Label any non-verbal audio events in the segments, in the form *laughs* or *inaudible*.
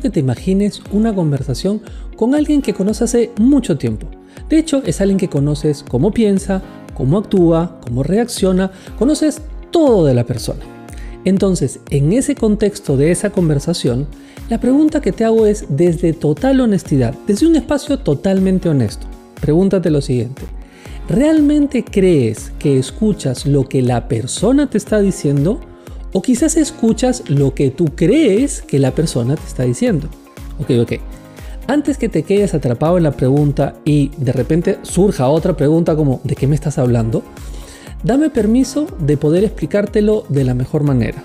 que te imagines una conversación con alguien que conoces hace mucho tiempo. De hecho, es alguien que conoces cómo piensa, cómo actúa, cómo reacciona, conoces todo de la persona. Entonces, en ese contexto de esa conversación, la pregunta que te hago es desde total honestidad, desde un espacio totalmente honesto. Pregúntate lo siguiente. ¿Realmente crees que escuchas lo que la persona te está diciendo? ¿O quizás escuchas lo que tú crees que la persona te está diciendo? Ok, ok. Antes que te quedes atrapado en la pregunta y de repente surja otra pregunta como ¿de qué me estás hablando? Dame permiso de poder explicártelo de la mejor manera.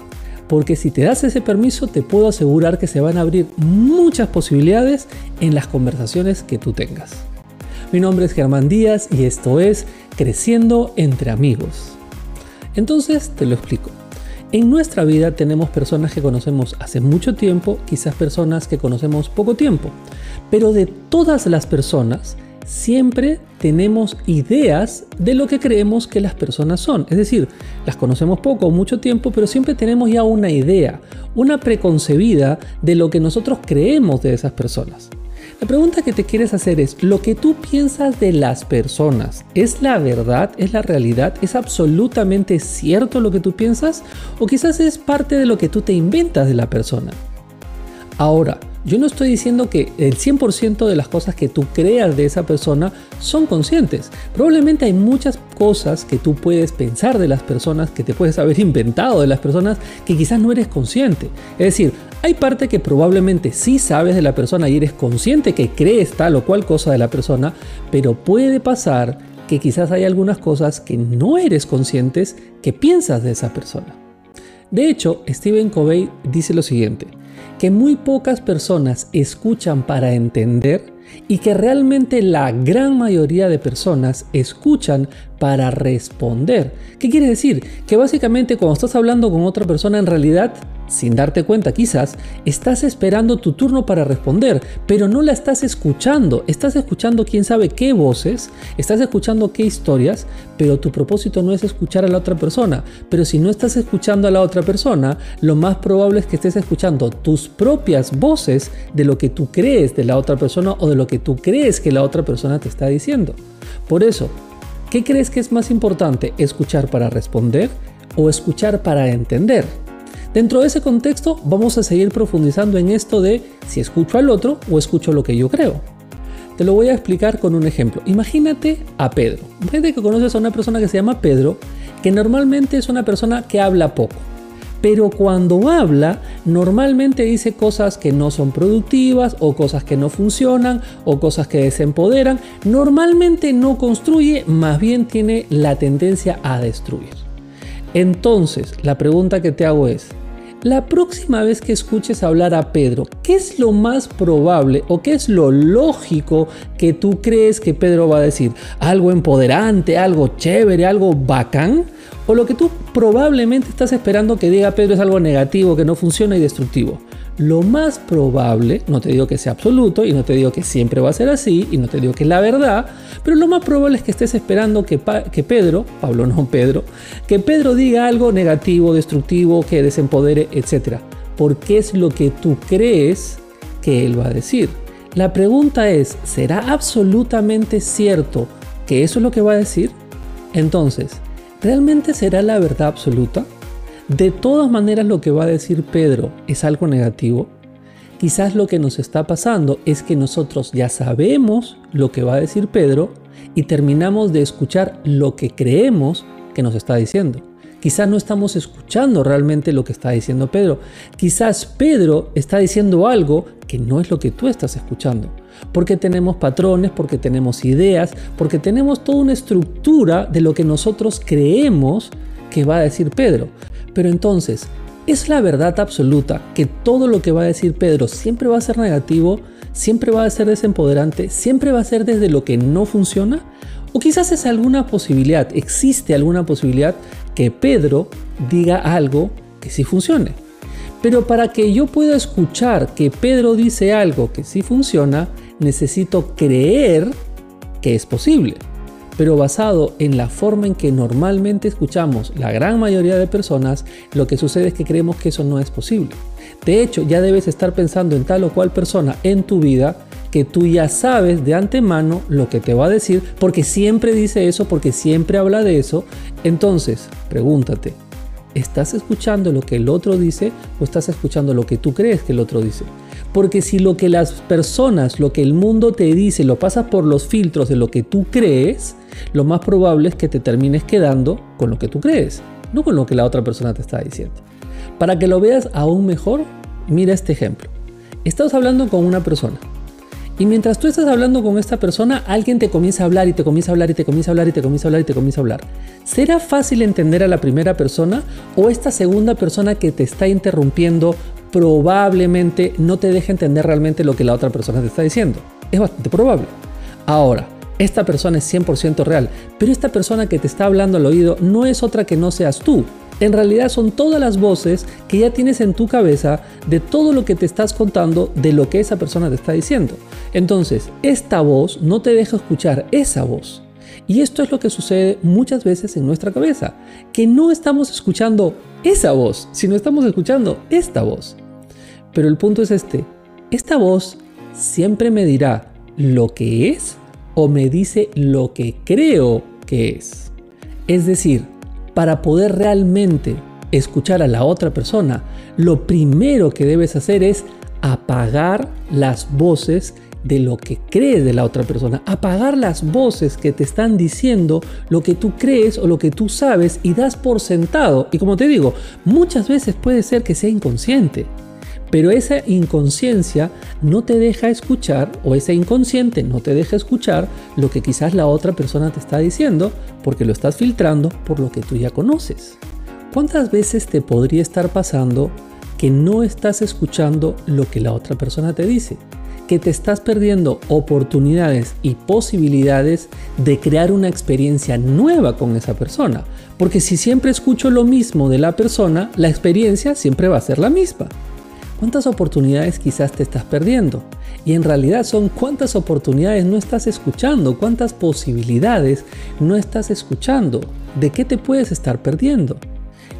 Porque si te das ese permiso te puedo asegurar que se van a abrir muchas posibilidades en las conversaciones que tú tengas. Mi nombre es Germán Díaz y esto es Creciendo entre amigos. Entonces te lo explico. En nuestra vida tenemos personas que conocemos hace mucho tiempo, quizás personas que conocemos poco tiempo, pero de todas las personas siempre tenemos ideas de lo que creemos que las personas son. Es decir, las conocemos poco o mucho tiempo, pero siempre tenemos ya una idea, una preconcebida de lo que nosotros creemos de esas personas. La pregunta que te quieres hacer es, ¿lo que tú piensas de las personas es la verdad? ¿Es la realidad? ¿Es absolutamente cierto lo que tú piensas? ¿O quizás es parte de lo que tú te inventas de la persona? Ahora, yo no estoy diciendo que el 100% de las cosas que tú creas de esa persona son conscientes. Probablemente hay muchas cosas que tú puedes pensar de las personas, que te puedes haber *laughs* inventado de las personas, que quizás no eres consciente. Es decir, hay parte que probablemente sí sabes de la persona y eres consciente que crees tal o cual cosa de la persona, pero puede pasar que quizás hay algunas cosas que no eres conscientes que piensas de esa persona. De hecho, Stephen Covey dice lo siguiente, que muy pocas personas escuchan para entender y que realmente la gran mayoría de personas escuchan para responder. ¿Qué quiere decir? Que básicamente cuando estás hablando con otra persona en realidad sin darte cuenta quizás, estás esperando tu turno para responder, pero no la estás escuchando. Estás escuchando quién sabe qué voces, estás escuchando qué historias, pero tu propósito no es escuchar a la otra persona. Pero si no estás escuchando a la otra persona, lo más probable es que estés escuchando tus propias voces de lo que tú crees de la otra persona o de lo que tú crees que la otra persona te está diciendo. Por eso, ¿qué crees que es más importante? ¿Escuchar para responder o escuchar para entender? Dentro de ese contexto vamos a seguir profundizando en esto de si escucho al otro o escucho lo que yo creo. Te lo voy a explicar con un ejemplo. Imagínate a Pedro. Imagínate que conoces a una persona que se llama Pedro, que normalmente es una persona que habla poco. Pero cuando habla, normalmente dice cosas que no son productivas o cosas que no funcionan o cosas que desempoderan. Normalmente no construye, más bien tiene la tendencia a destruir. Entonces, la pregunta que te hago es, la próxima vez que escuches hablar a Pedro, ¿qué es lo más probable o qué es lo lógico que tú crees que Pedro va a decir? ¿Algo empoderante, algo chévere, algo bacán? ¿O lo que tú probablemente estás esperando que diga Pedro es algo negativo, que no funciona y destructivo? Lo más probable, no te digo que sea absoluto y no te digo que siempre va a ser así y no te digo que es la verdad, pero lo más probable es que estés esperando que, Pedro, Pablo no Pedro, que Pedro diga algo negativo, destructivo, que desempodere, etc. Porque es lo que tú crees que él va a decir. La pregunta es, ¿será absolutamente cierto que eso es lo que va a decir? Entonces, ¿realmente será la verdad absoluta? De todas maneras lo que va a decir Pedro es algo negativo, quizás lo que nos está pasando es que nosotros ya sabemos lo que va a decir Pedro y terminamos de escuchar lo que creemos que nos está diciendo. Quizás no estamos escuchando realmente lo que está diciendo Pedro. Quizás Pedro está diciendo algo que no es lo que tú estás escuchando. Porque tenemos patrones, porque tenemos ideas, porque tenemos toda una estructura de lo que nosotros creemos que va a decir Pedro. Pero entonces, ¿es la verdad absoluta que todo lo que va a decir Pedro siempre va a ser negativo, siempre va a ser desempoderante, siempre va a ser desde lo que no funciona? ¿O quizás es alguna posibilidad, existe alguna posibilidad que Pedro diga algo que sí funcione? Pero para que yo pueda escuchar que Pedro dice algo que sí funciona, necesito creer que es posible. Pero basado en la forma en que normalmente escuchamos la gran mayoría de personas, lo que sucede es que creemos que eso no es posible. De hecho, ya debes estar pensando en tal o cual persona en tu vida que tú ya sabes de antemano lo que te va a decir, porque siempre dice eso, porque siempre habla de eso. Entonces, pregúntate, ¿estás escuchando lo que el otro dice o estás escuchando lo que tú crees que el otro dice? Porque si lo que las personas, lo que el mundo te dice, lo pasas por los filtros de lo que tú crees, lo más probable es que te termines quedando con lo que tú crees, no con lo que la otra persona te está diciendo. Para que lo veas aún mejor, mira este ejemplo. Estás hablando con una persona y mientras tú estás hablando con esta persona, alguien te comienza a hablar y te comienza a hablar y te comienza a hablar y te comienza a hablar y te comienza a hablar. ¿Será fácil entender a la primera persona o esta segunda persona que te está interrumpiendo probablemente no te deja entender realmente lo que la otra persona te está diciendo? Es bastante probable. Ahora, esta persona es 100% real, pero esta persona que te está hablando al oído no es otra que no seas tú en realidad son todas las voces que ya tienes en tu cabeza de todo lo que te estás contando de lo que esa persona te está diciendo. Entonces, esta voz no te deja escuchar esa voz. Y esto es lo que sucede muchas veces en nuestra cabeza, que no estamos escuchando esa voz, sino estamos escuchando esta voz. Pero el punto es este, esta voz siempre me dirá lo que es o me dice lo que creo que es. Es decir, para poder realmente escuchar a la otra persona, lo primero que debes hacer es apagar las voces de lo que crees de la otra persona, apagar las voces que te están diciendo lo que tú crees o lo que tú sabes y das por sentado. Y como te digo, muchas veces puede ser que sea inconsciente. Pero esa inconsciencia no te deja escuchar, o ese inconsciente no te deja escuchar lo que quizás la otra persona te está diciendo, porque lo estás filtrando por lo que tú ya conoces. ¿Cuántas veces te podría estar pasando que no estás escuchando lo que la otra persona te dice? Que te estás perdiendo oportunidades y posibilidades de crear una experiencia nueva con esa persona. Porque si siempre escucho lo mismo de la persona, la experiencia siempre va a ser la misma. ¿Cuántas oportunidades quizás te estás perdiendo? Y en realidad son cuántas oportunidades no estás escuchando, cuántas posibilidades no estás escuchando, de qué te puedes estar perdiendo.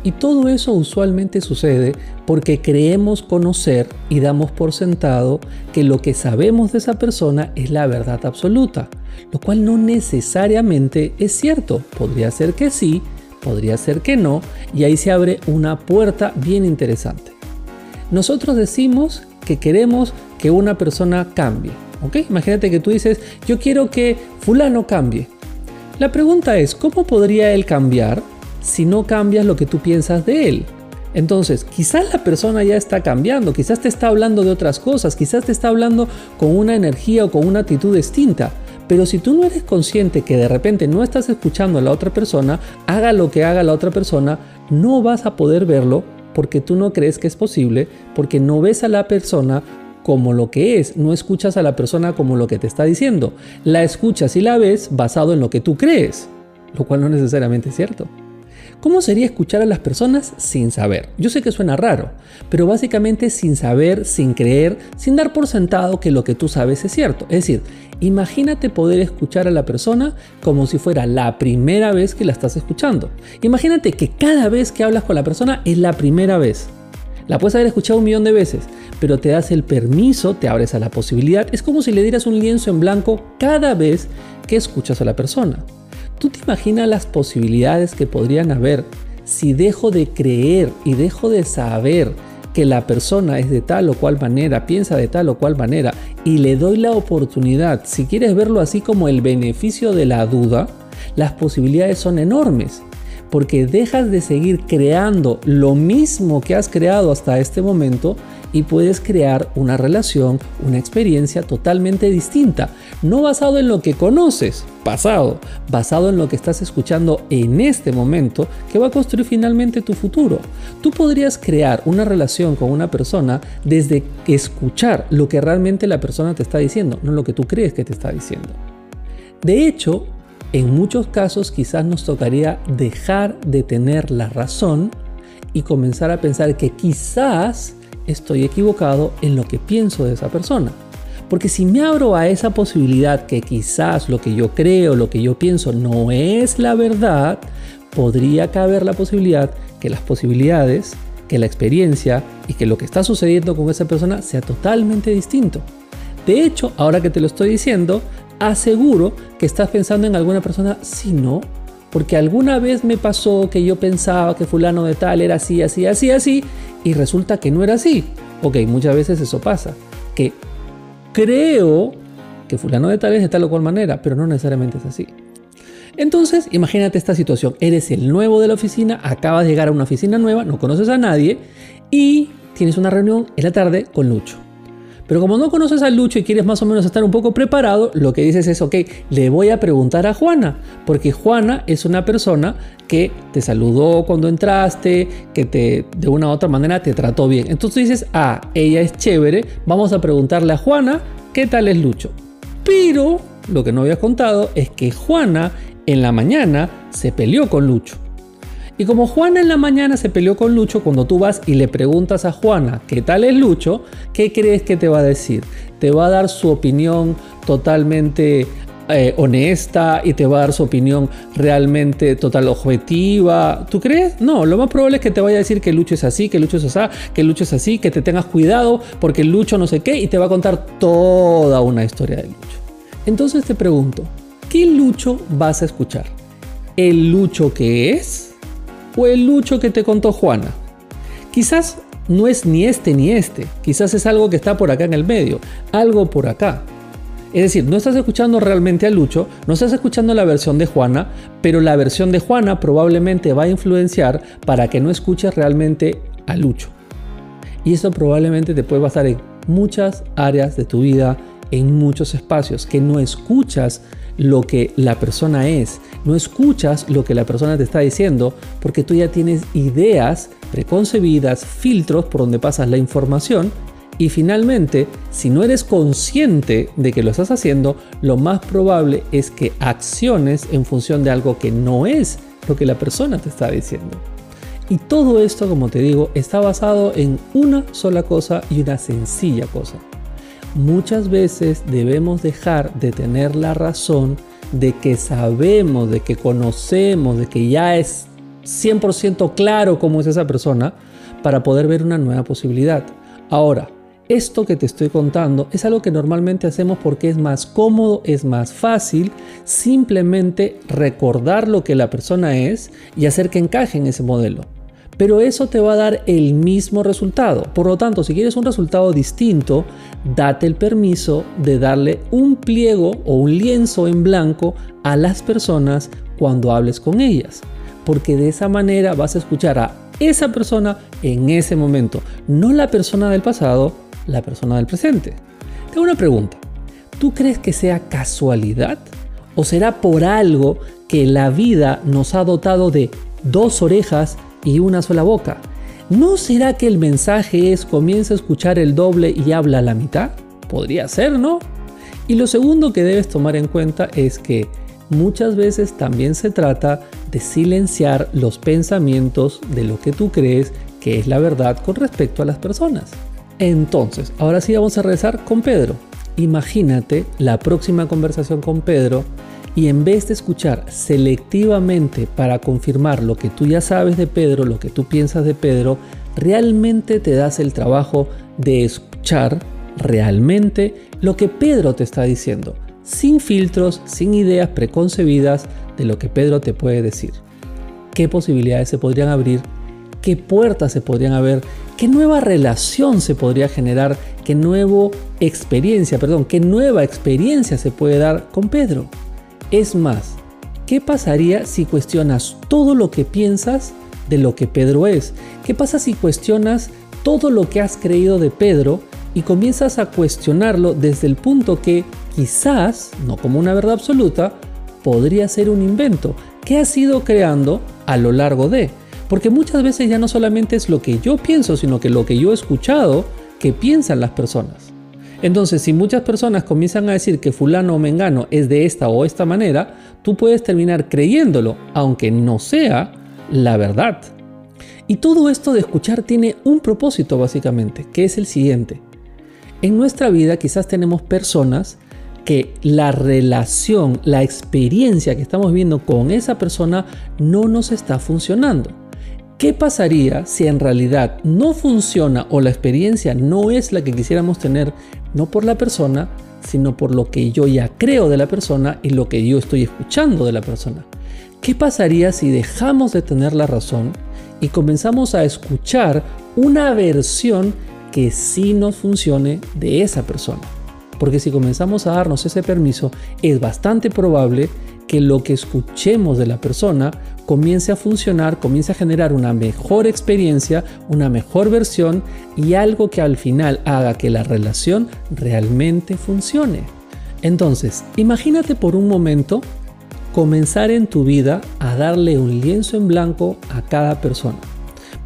Y todo eso usualmente sucede porque creemos conocer y damos por sentado que lo que sabemos de esa persona es la verdad absoluta, lo cual no necesariamente es cierto. Podría ser que sí, podría ser que no, y ahí se abre una puerta bien interesante. Nosotros decimos que queremos que una persona cambie. ¿ok? Imagínate que tú dices, yo quiero que fulano cambie. La pregunta es, ¿cómo podría él cambiar si no cambias lo que tú piensas de él? Entonces, quizás la persona ya está cambiando, quizás te está hablando de otras cosas, quizás te está hablando con una energía o con una actitud distinta. Pero si tú no eres consciente que de repente no estás escuchando a la otra persona, haga lo que haga la otra persona, no vas a poder verlo porque tú no crees que es posible, porque no ves a la persona como lo que es, no escuchas a la persona como lo que te está diciendo, la escuchas y la ves basado en lo que tú crees, lo cual no necesariamente es cierto. ¿Cómo sería escuchar a las personas sin saber? Yo sé que suena raro, pero básicamente sin saber, sin creer, sin dar por sentado que lo que tú sabes es cierto. Es decir, imagínate poder escuchar a la persona como si fuera la primera vez que la estás escuchando. Imagínate que cada vez que hablas con la persona es la primera vez. La puedes haber escuchado un millón de veces, pero te das el permiso, te abres a la posibilidad. Es como si le dieras un lienzo en blanco cada vez que escuchas a la persona. ¿Tú te imaginas las posibilidades que podrían haber si dejo de creer y dejo de saber que la persona es de tal o cual manera, piensa de tal o cual manera y le doy la oportunidad, si quieres verlo así como el beneficio de la duda, las posibilidades son enormes porque dejas de seguir creando lo mismo que has creado hasta este momento y puedes crear una relación, una experiencia totalmente distinta, no basado en lo que conoces, pasado, basado en lo que estás escuchando en este momento, que va a construir finalmente tu futuro. Tú podrías crear una relación con una persona desde escuchar lo que realmente la persona te está diciendo, no lo que tú crees que te está diciendo. De hecho, en muchos casos quizás nos tocaría dejar de tener la razón y comenzar a pensar que quizás estoy equivocado en lo que pienso de esa persona. Porque si me abro a esa posibilidad que quizás lo que yo creo, lo que yo pienso no es la verdad, podría caber la posibilidad que las posibilidades, que la experiencia y que lo que está sucediendo con esa persona sea totalmente distinto. De hecho, ahora que te lo estoy diciendo, aseguro que estás pensando en alguna persona si no, porque alguna vez me pasó que yo pensaba que fulano de tal era así, así, así, así, y resulta que no era así. Ok, muchas veces eso pasa, que creo que fulano de tal es de tal o cual manera, pero no necesariamente es así. Entonces, imagínate esta situación. Eres el nuevo de la oficina, acabas de llegar a una oficina nueva, no conoces a nadie y tienes una reunión en la tarde con Lucho. Pero como no conoces a Lucho y quieres más o menos estar un poco preparado, lo que dices es, ok, le voy a preguntar a Juana, porque Juana es una persona que te saludó cuando entraste, que te de una u otra manera te trató bien. Entonces dices, ah, ella es chévere, vamos a preguntarle a Juana qué tal es Lucho. Pero lo que no habías contado es que Juana en la mañana se peleó con Lucho. Y como Juana en la mañana se peleó con Lucho, cuando tú vas y le preguntas a Juana qué tal es Lucho, ¿qué crees que te va a decir? Te va a dar su opinión totalmente eh, honesta y te va a dar su opinión realmente total objetiva. ¿Tú crees? No, lo más probable es que te vaya a decir que Lucho es así, que Lucho es así, que Lucho es así, que te tengas cuidado porque Lucho no sé qué y te va a contar toda una historia de Lucho. Entonces te pregunto, ¿qué Lucho vas a escuchar? ¿El Lucho que es? O el Lucho que te contó Juana. Quizás no es ni este ni este, quizás es algo que está por acá en el medio, algo por acá. Es decir, no estás escuchando realmente a Lucho, no estás escuchando la versión de Juana, pero la versión de Juana probablemente va a influenciar para que no escuches realmente a Lucho. Y eso probablemente te puede pasar en muchas áreas de tu vida, en muchos espacios, que no escuchas lo que la persona es, no escuchas lo que la persona te está diciendo porque tú ya tienes ideas preconcebidas, filtros por donde pasas la información y finalmente, si no eres consciente de que lo estás haciendo, lo más probable es que acciones en función de algo que no es lo que la persona te está diciendo. Y todo esto, como te digo, está basado en una sola cosa y una sencilla cosa. Muchas veces debemos dejar de tener la razón de que sabemos, de que conocemos, de que ya es 100% claro cómo es esa persona para poder ver una nueva posibilidad. Ahora, esto que te estoy contando es algo que normalmente hacemos porque es más cómodo, es más fácil simplemente recordar lo que la persona es y hacer que encaje en ese modelo pero eso te va a dar el mismo resultado. Por lo tanto, si quieres un resultado distinto, date el permiso de darle un pliego o un lienzo en blanco a las personas cuando hables con ellas, porque de esa manera vas a escuchar a esa persona en ese momento, no la persona del pasado, la persona del presente. Tengo una pregunta. ¿Tú crees que sea casualidad o será por algo que la vida nos ha dotado de dos orejas y una sola boca. ¿No será que el mensaje es comienza a escuchar el doble y habla la mitad? Podría ser, ¿no? Y lo segundo que debes tomar en cuenta es que muchas veces también se trata de silenciar los pensamientos de lo que tú crees que es la verdad con respecto a las personas. Entonces, ahora sí vamos a rezar con Pedro. Imagínate la próxima conversación con Pedro y en vez de escuchar selectivamente para confirmar lo que tú ya sabes de Pedro, lo que tú piensas de Pedro, realmente te das el trabajo de escuchar realmente lo que Pedro te está diciendo, sin filtros, sin ideas preconcebidas de lo que Pedro te puede decir. ¿Qué posibilidades se podrían abrir? ¿Qué puertas se podrían abrir? ¿Qué nueva relación se podría generar? ¿Qué nueva experiencia, perdón, qué nueva experiencia se puede dar con Pedro? Es más, ¿qué pasaría si cuestionas todo lo que piensas de lo que Pedro es? ¿Qué pasa si cuestionas todo lo que has creído de Pedro y comienzas a cuestionarlo desde el punto que quizás, no como una verdad absoluta, podría ser un invento que has ido creando a lo largo de? Porque muchas veces ya no solamente es lo que yo pienso, sino que lo que yo he escuchado que piensan las personas. Entonces, si muchas personas comienzan a decir que fulano o mengano es de esta o esta manera, tú puedes terminar creyéndolo, aunque no sea la verdad. Y todo esto de escuchar tiene un propósito básicamente, que es el siguiente. En nuestra vida quizás tenemos personas que la relación, la experiencia que estamos viendo con esa persona no nos está funcionando. ¿Qué pasaría si en realidad no funciona o la experiencia no es la que quisiéramos tener, no por la persona, sino por lo que yo ya creo de la persona y lo que yo estoy escuchando de la persona? ¿Qué pasaría si dejamos de tener la razón y comenzamos a escuchar una versión que sí nos funcione de esa persona? Porque si comenzamos a darnos ese permiso, es bastante probable que lo que escuchemos de la persona comience a funcionar, comience a generar una mejor experiencia, una mejor versión y algo que al final haga que la relación realmente funcione. Entonces, imagínate por un momento comenzar en tu vida a darle un lienzo en blanco a cada persona.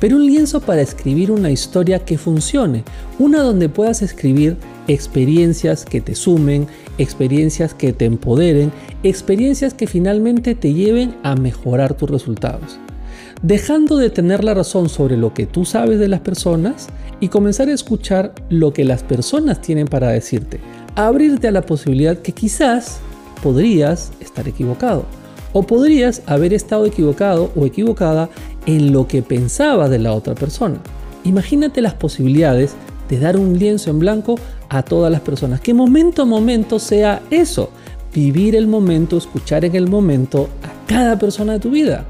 Pero un lienzo para escribir una historia que funcione, una donde puedas escribir experiencias que te sumen, experiencias que te empoderen, experiencias que finalmente te lleven a mejorar tus resultados. Dejando de tener la razón sobre lo que tú sabes de las personas y comenzar a escuchar lo que las personas tienen para decirte. Abrirte a la posibilidad que quizás podrías estar equivocado o podrías haber estado equivocado o equivocada en lo que pensaba de la otra persona. Imagínate las posibilidades de dar un lienzo en blanco a todas las personas. Que momento a momento sea eso. Vivir el momento, escuchar en el momento a cada persona de tu vida.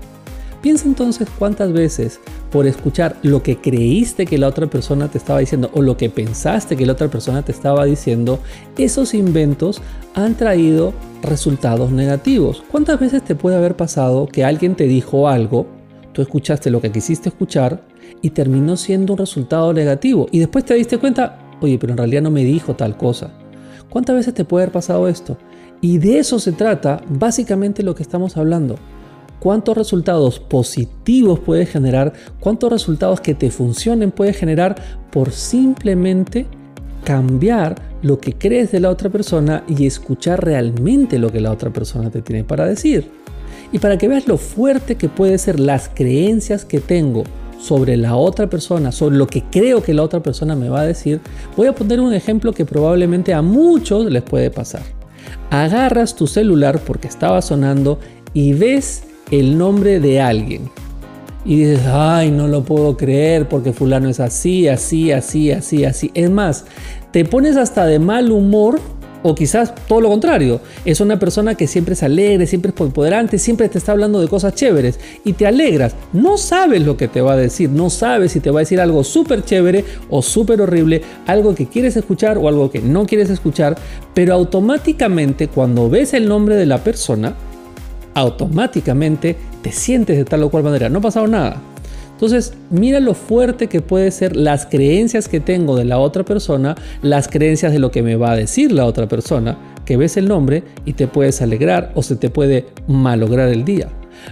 Piensa entonces cuántas veces por escuchar lo que creíste que la otra persona te estaba diciendo o lo que pensaste que la otra persona te estaba diciendo, esos inventos han traído resultados negativos. ¿Cuántas veces te puede haber pasado que alguien te dijo algo, tú escuchaste lo que quisiste escuchar y terminó siendo un resultado negativo y después te diste cuenta, oye, pero en realidad no me dijo tal cosa? ¿Cuántas veces te puede haber pasado esto? Y de eso se trata básicamente lo que estamos hablando cuántos resultados positivos puedes generar, cuántos resultados que te funcionen puedes generar por simplemente cambiar lo que crees de la otra persona y escuchar realmente lo que la otra persona te tiene para decir. Y para que veas lo fuerte que pueden ser las creencias que tengo sobre la otra persona, sobre lo que creo que la otra persona me va a decir, voy a poner un ejemplo que probablemente a muchos les puede pasar. Agarras tu celular porque estaba sonando y ves el nombre de alguien. Y dices, ay, no lo puedo creer porque fulano es así, así, así, así, así. Es más, te pones hasta de mal humor o quizás todo lo contrario. Es una persona que siempre es alegre, siempre es empoderante, siempre te está hablando de cosas chéveres y te alegras. No sabes lo que te va a decir, no sabes si te va a decir algo súper chévere o súper horrible, algo que quieres escuchar o algo que no quieres escuchar, pero automáticamente cuando ves el nombre de la persona, automáticamente te sientes de tal o cual manera. No ha pasado nada. Entonces, mira lo fuerte que puede ser las creencias que tengo de la otra persona, las creencias de lo que me va a decir la otra persona, que ves el nombre y te puedes alegrar o se te puede malograr el día.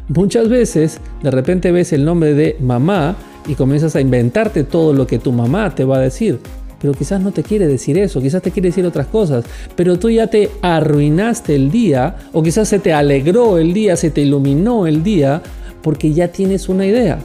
Muchas veces, de repente ves el nombre de mamá y comienzas a inventarte todo lo que tu mamá te va a decir pero quizás no te quiere decir eso, quizás te quiere decir otras cosas, pero tú ya te arruinaste el día, o quizás se te alegró el día, se te iluminó el día, porque ya tienes una idea.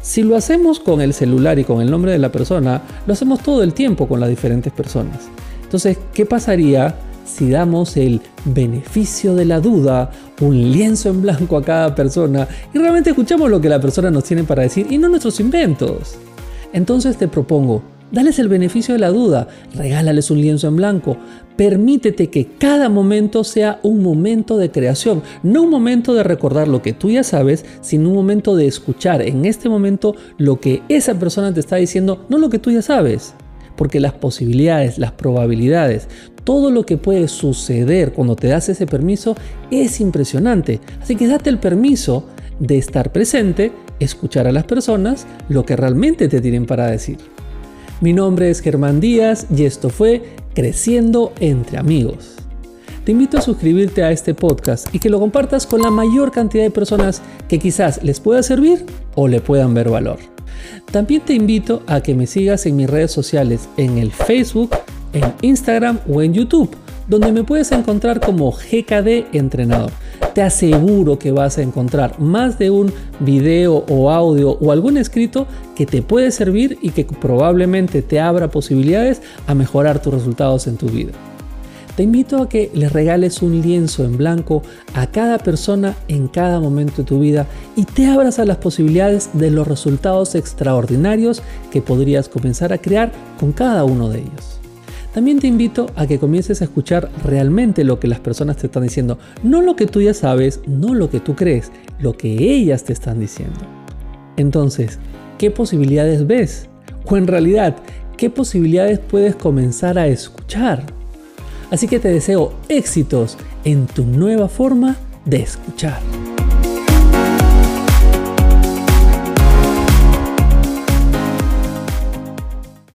Si lo hacemos con el celular y con el nombre de la persona, lo hacemos todo el tiempo con las diferentes personas. Entonces, ¿qué pasaría si damos el beneficio de la duda, un lienzo en blanco a cada persona y realmente escuchamos lo que la persona nos tiene para decir y no nuestros inventos? Entonces te propongo, Dales el beneficio de la duda, regálales un lienzo en blanco, permítete que cada momento sea un momento de creación, no un momento de recordar lo que tú ya sabes, sino un momento de escuchar en este momento lo que esa persona te está diciendo, no lo que tú ya sabes. Porque las posibilidades, las probabilidades, todo lo que puede suceder cuando te das ese permiso es impresionante. Así que date el permiso de estar presente, escuchar a las personas lo que realmente te tienen para decir. Mi nombre es Germán Díaz y esto fue Creciendo entre amigos. Te invito a suscribirte a este podcast y que lo compartas con la mayor cantidad de personas que quizás les pueda servir o le puedan ver valor. También te invito a que me sigas en mis redes sociales en el Facebook, en Instagram o en YouTube, donde me puedes encontrar como GKD Entrenador. Te aseguro que vas a encontrar más de un video o audio o algún escrito que te puede servir y que probablemente te abra posibilidades a mejorar tus resultados en tu vida. Te invito a que le regales un lienzo en blanco a cada persona en cada momento de tu vida y te abras a las posibilidades de los resultados extraordinarios que podrías comenzar a crear con cada uno de ellos. También te invito a que comiences a escuchar realmente lo que las personas te están diciendo, no lo que tú ya sabes, no lo que tú crees, lo que ellas te están diciendo. Entonces, ¿qué posibilidades ves? O en realidad, ¿qué posibilidades puedes comenzar a escuchar? Así que te deseo éxitos en tu nueva forma de escuchar.